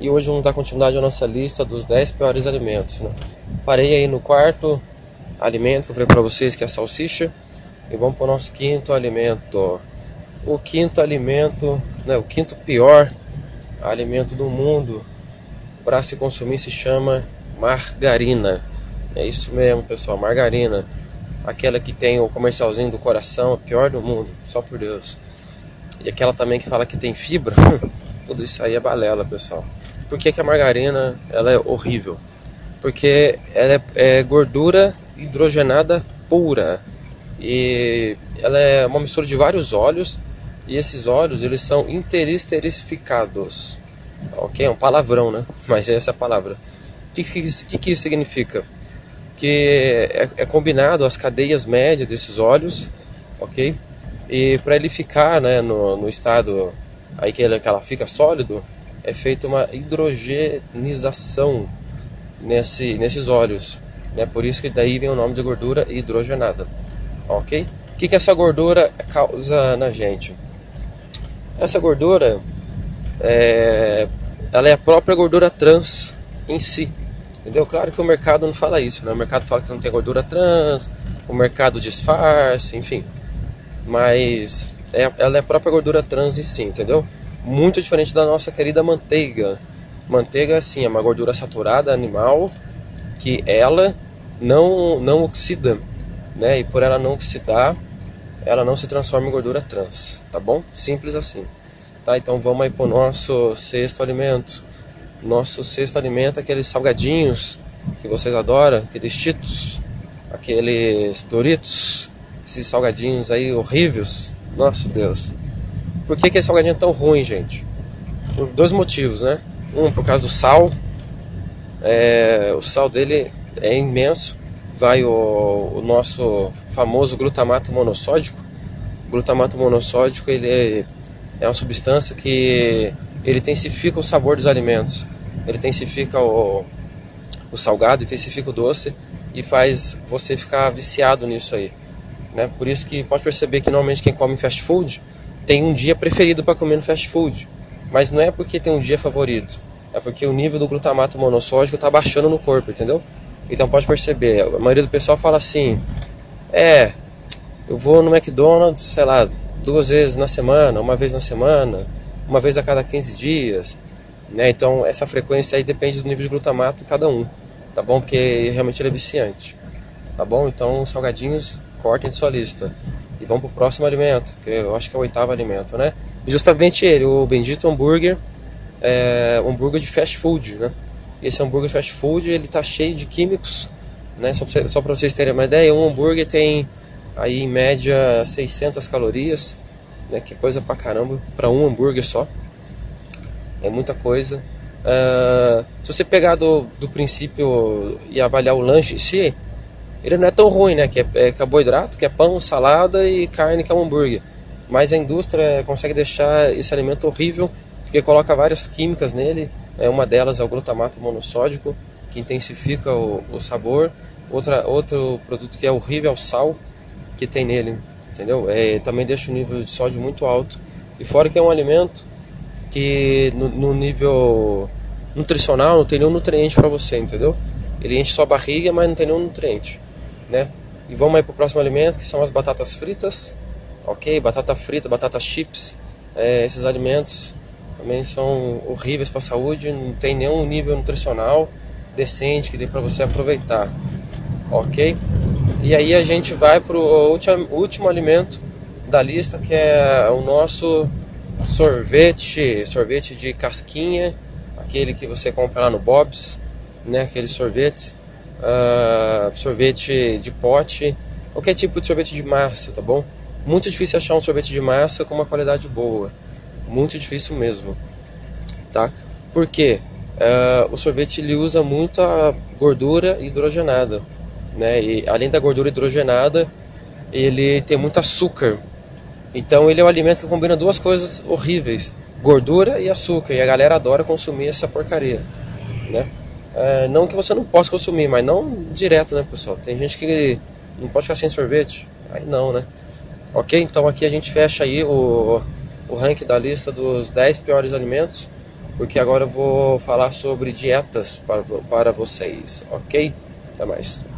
E hoje vamos dar continuidade à nossa lista dos 10 piores alimentos. Né? Parei aí no quarto alimento que eu falei para vocês, que é a salsicha. E vamos para o nosso quinto alimento. O quinto alimento, né, o quinto pior alimento do mundo para se consumir se chama margarina. É isso mesmo, pessoal, margarina. Aquela que tem o comercialzinho do coração, a pior do mundo, só por Deus. E aquela também que fala que tem fibra, tudo isso aí é balela, pessoal. Por que, que a margarina ela é horrível? Porque ela é, é gordura hidrogenada pura. E ela é uma mistura de vários óleos e esses óleos eles são interesterificados. Ok? É um palavrão, né? Mas é essa palavra. O que, que, que, que isso significa? Que é, é, combinado as cadeias médias desses óleos, ok? E para ele ficar né, no, no estado aí que, ele, que ela fica sólido, é feita uma hidrogenização nesse, nesses óleos. Né? Por isso que daí vem o nome de gordura hidrogenada. Ok? O que, que essa gordura causa na gente? Essa gordura é, ela é a própria gordura trans em si. Entendeu? Claro que o mercado não fala isso, né? O mercado fala que não tem gordura trans, o mercado disfarce, enfim. Mas é, ela é a própria gordura trans em si, entendeu? Muito diferente da nossa querida manteiga. Manteiga, sim, é uma gordura saturada animal que ela não, não oxida, né? E por ela não oxidar, ela não se transforma em gordura trans, tá bom? Simples assim. Tá? Então vamos aí pro nosso sexto alimento. Nosso sexto alimento é aqueles salgadinhos que vocês adoram, aqueles Cheetos, aqueles Doritos, esses salgadinhos aí horríveis. Nossa Deus. Por que, que esse salgadinho é tão ruim, gente? Por dois motivos, né? Um, por causa do sal. É, o sal dele é imenso vai o, o nosso famoso glutamato monossódico. O glutamato monossódico ele é, é uma substância que ele intensifica o sabor dos alimentos, ele intensifica o, o salgado, intensifica o doce e faz você ficar viciado nisso aí. Né? Por isso que pode perceber que normalmente quem come fast food tem um dia preferido para comer no fast food, mas não é porque tem um dia favorito, é porque o nível do glutamato monossódico está baixando no corpo, entendeu? Então pode perceber, a maioria do pessoal fala assim: é, eu vou no McDonald's, sei lá, duas vezes na semana, uma vez na semana, uma vez a cada 15 dias. Né? Então essa frequência aí depende do nível de glutamato de cada um, tá bom? Porque realmente ele é viciante, tá bom? Então salgadinhos, cortem de sua lista. Vamos pro próximo alimento, que eu acho que é o oitavo alimento, né? justamente ele, o bendito hambúrguer, é, hambúrguer de fast food, né? Esse hambúrguer fast food ele tá cheio de químicos, né? Só para vocês terem uma ideia, um hambúrguer tem aí em média 600 calorias, né? Que é coisa pra caramba para um hambúrguer só. É muita coisa. Uh, se você pegar do, do princípio e avaliar o lanche si, ele não é tão ruim, né? Que é, é carboidrato, que é pão, salada e carne, que é um hambúrguer. Mas a indústria consegue deixar esse alimento horrível porque coloca várias químicas nele é, uma delas é o glutamato monossódico, que intensifica o, o sabor. Outra, outro produto que é horrível é o sal que tem nele, entendeu? É, também deixa o nível de sódio muito alto. E fora que é um alimento que no, no nível nutricional não tem nenhum nutriente para você, entendeu? Ele enche sua barriga, mas não tem nenhum nutriente, né? E vamos aí para o próximo alimento, que são as batatas fritas, ok? Batata frita, batata chips, é, esses alimentos também são horríveis para a saúde, não tem nenhum nível nutricional decente que dê para você aproveitar, ok? E aí a gente vai para o último, último alimento da lista que é o nosso sorvete, sorvete de casquinha, aquele que você compra lá no Bob's, né? Aquele sorvete, uh, sorvete de pote, qualquer tipo de sorvete de massa, tá bom? Muito difícil achar um sorvete de massa com uma qualidade boa muito difícil mesmo, tá? Porque uh, o sorvete ele usa muita gordura hidrogenada, né? E além da gordura hidrogenada, ele tem muito açúcar. Então ele é um alimento que combina duas coisas horríveis: gordura e açúcar. E a galera adora consumir essa porcaria, né? Uh, não que você não possa consumir, mas não direto, né, pessoal? Tem gente que não pode ficar sem sorvete, aí não, né? Ok? Então aqui a gente fecha aí o o ranking da lista dos 10 piores alimentos. porque agora eu vou falar sobre dietas para, para vocês, ok? Até mais.